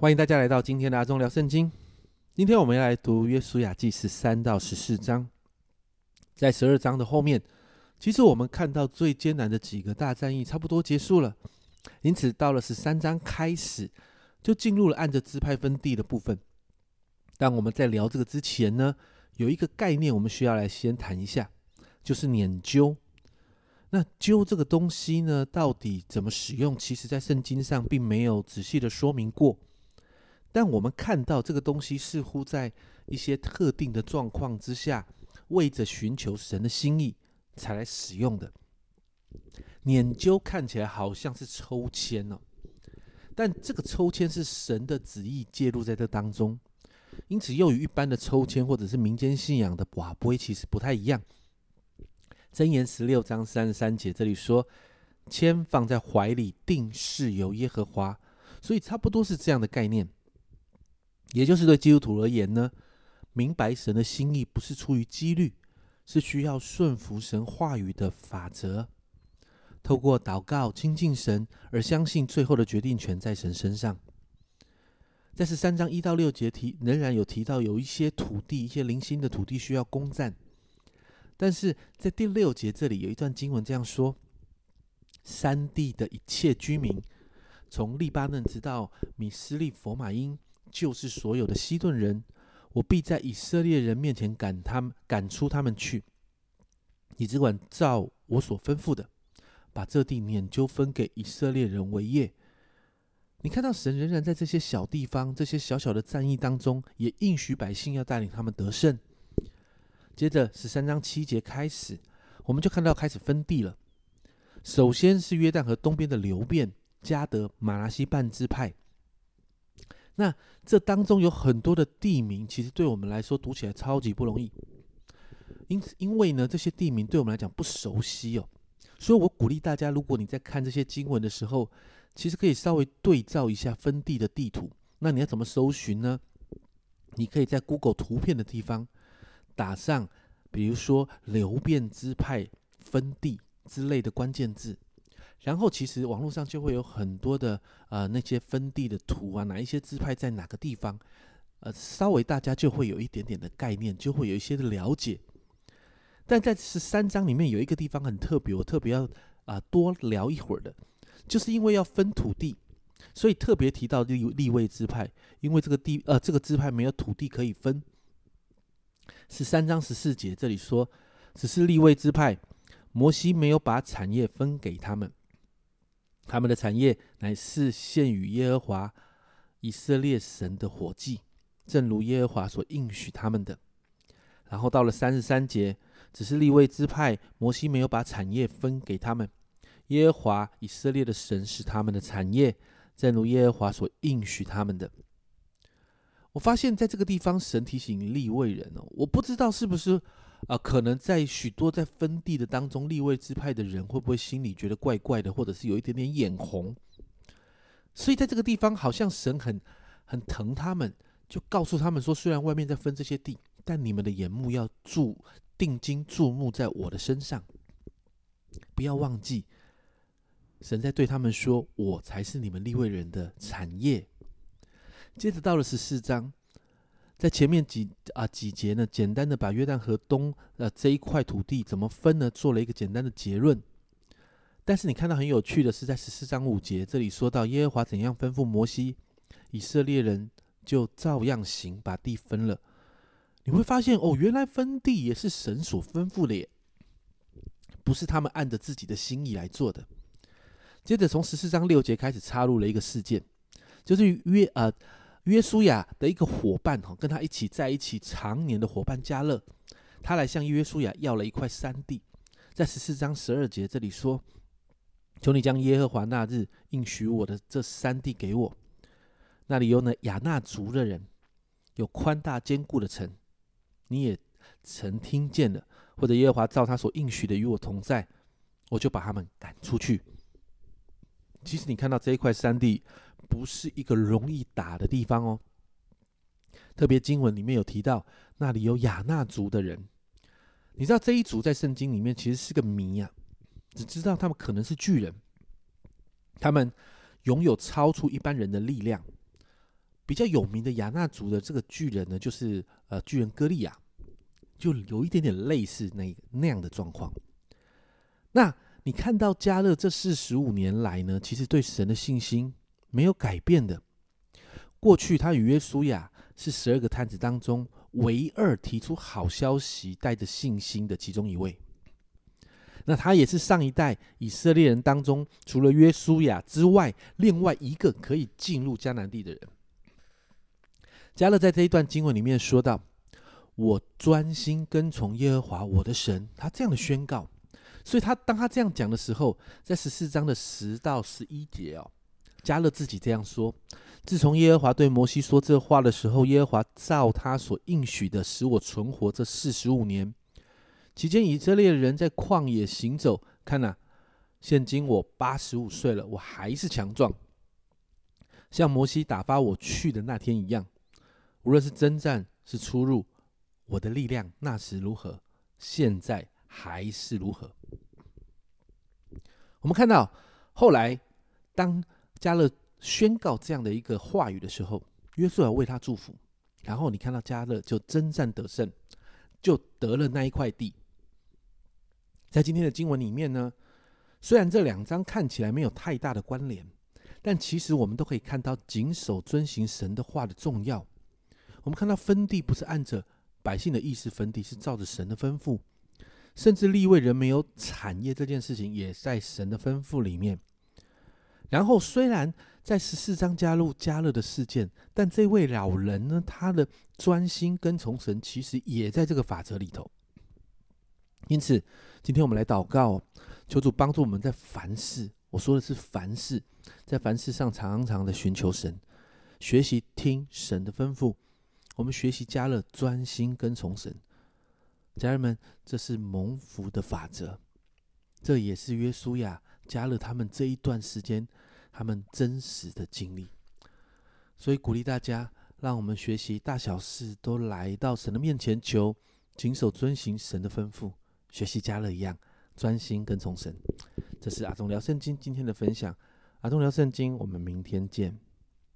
欢迎大家来到今天的阿忠聊圣经。今天我们要来读约书亚记十三到十四章。在十二章的后面，其实我们看到最艰难的几个大战役差不多结束了，因此到了十三章开始，就进入了按着支派分地的部分。但我们在聊这个之前呢，有一个概念我们需要来先谈一下，就是撵揪。那揪这个东西呢，到底怎么使用？其实在圣经上并没有仔细的说明过。但我们看到这个东西似乎在一些特定的状况之下，为着寻求神的心意才来使用的。捻究看起来好像是抽签哦，但这个抽签是神的旨意介入在这当中，因此又与一般的抽签或者是民间信仰的瓦杯其实不太一样。箴言十六章三十三节这里说：“签放在怀里，定是由耶和华。”所以差不多是这样的概念。也就是对基督徒而言呢，明白神的心意不是出于几率，是需要顺服神话语的法则，透过祷告亲近神，而相信最后的决定权在神身上。在十三章一到六节提仍然有提到有一些土地，一些零星的土地需要攻占，但是在第六节这里有一段经文这样说：山地的一切居民，从利巴嫩直到米斯利佛马因。就是所有的西顿人，我必在以色列人面前赶他们，赶出他们去。你只管照我所吩咐的，把这地撵就分给以色列人为业。你看到神仍然在这些小地方、这些小小的战役当中，也应许百姓要带领他们得胜。接着十三章七节开始，我们就看到开始分地了。首先是约旦河东边的流变、加德、马拉西半支派。那这当中有很多的地名，其实对我们来说读起来超级不容易。因此，因为呢这些地名对我们来讲不熟悉哦，所以我鼓励大家，如果你在看这些经文的时候，其实可以稍微对照一下分地的地图。那你要怎么搜寻呢？你可以在 Google 图片的地方打上，比如说流变支派分地之类的关键字。然后其实网络上就会有很多的呃那些分地的图啊，哪一些支派在哪个地方，呃，稍微大家就会有一点点的概念，就会有一些的了解。但在十三章里面有一个地方很特别，我特别要啊多聊一会儿的，就是因为要分土地，所以特别提到立立位支派，因为这个地呃这个支派没有土地可以分。十三章十四节这里说，只是立位支派，摩西没有把产业分给他们。他们的产业乃是献与耶和华以色列神的火祭，正如耶和华所应许他们的。然后到了三十三节，只是立位支派，摩西没有把产业分给他们。耶和华以色列的神是他们的产业，正如耶和华所应许他们的。我发现在这个地方，神提醒立位人哦，我不知道是不是。啊，可能在许多在分地的当中，立位支派的人会不会心里觉得怪怪的，或者是有一点点眼红？所以在这个地方，好像神很很疼他们，就告诉他们说：虽然外面在分这些地，但你们的眼目要注定睛注目在我的身上，不要忘记，神在对他们说：我才是你们立位人的产业。接着到了十四章。在前面几啊几节呢，简单的把约旦河东呃这一块土地怎么分呢，做了一个简单的结论。但是你看到很有趣的是，在十四章五节这里说到耶和华怎样吩咐摩西，以色列人就照样行，把地分了。你会发现哦，原来分地也是神所吩咐的耶，不是他们按着自己的心意来做的。接着从十四章六节开始插入了一个事件，就是约啊。约书亚的一个伙伴哈，跟他一起在一起常年的伙伴加勒，他来向约书亚要了一块山地，在十四章十二节这里说：“求你将耶和华那日应许我的这山地给我，那里有那亚纳族的人，有宽大坚固的城，你也曾听见了，或者耶和华照他所应许的与我同在，我就把他们赶出去。”其实你看到这一块山地。不是一个容易打的地方哦。特别经文里面有提到，那里有亚纳族的人。你知道这一族在圣经里面其实是个谜呀，只知道他们可能是巨人，他们拥有超出一般人的力量，比较有名的亚纳族的这个巨人呢，就是呃巨人歌利亚，就有一点点类似那那样的状况。那你看到加勒这四十五年来呢，其实对神的信心没有改变的。过去他与约书亚是十二个探子当中唯二提出好消息、带着信心的其中一位。那他也是上一代以色列人当中，除了约书亚之外，另外一个可以进入迦南地的人。加勒在这一段经文里面说到：“我专心跟从耶和华我的神。”他这样的宣告。所以他当他这样讲的时候，在十四章的十到十一节哦，加勒自己这样说：自从耶和华对摩西说这话的时候，耶和华照他所应许的，使我存活这四十五年。期间以色列人在旷野行走，看呐，现今我八十五岁了，我还是强壮，像摩西打发我去的那天一样。无论是征战是出入，我的力量那时如何，现在还是如何。我们看到后来，当加勒宣告这样的一个话语的时候，约书亚为他祝福，然后你看到加勒就征战得胜，就得了那一块地。在今天的经文里面呢，虽然这两章看起来没有太大的关联，但其实我们都可以看到谨守遵行神的话的重要。我们看到分地不是按着百姓的意思分地，是照着神的吩咐。甚至立位人没有产业这件事情，也在神的吩咐里面。然后，虽然在十四章加入加勒的事件，但这位老人呢，他的专心跟从神，其实也在这个法则里头。因此，今天我们来祷告，求主帮助我们在凡事，我说的是凡事，在凡事上常常的寻求神，学习听神的吩咐。我们学习加勒专心跟从神。家人们，这是蒙福的法则，这也是约书亚加了他们这一段时间他们真实的经历。所以鼓励大家，让我们学习大小事都来到神的面前求，谨守遵行神的吩咐，学习加勒一样专心跟从神。这是阿忠聊圣经今天的分享，阿忠聊圣经，我们明天见。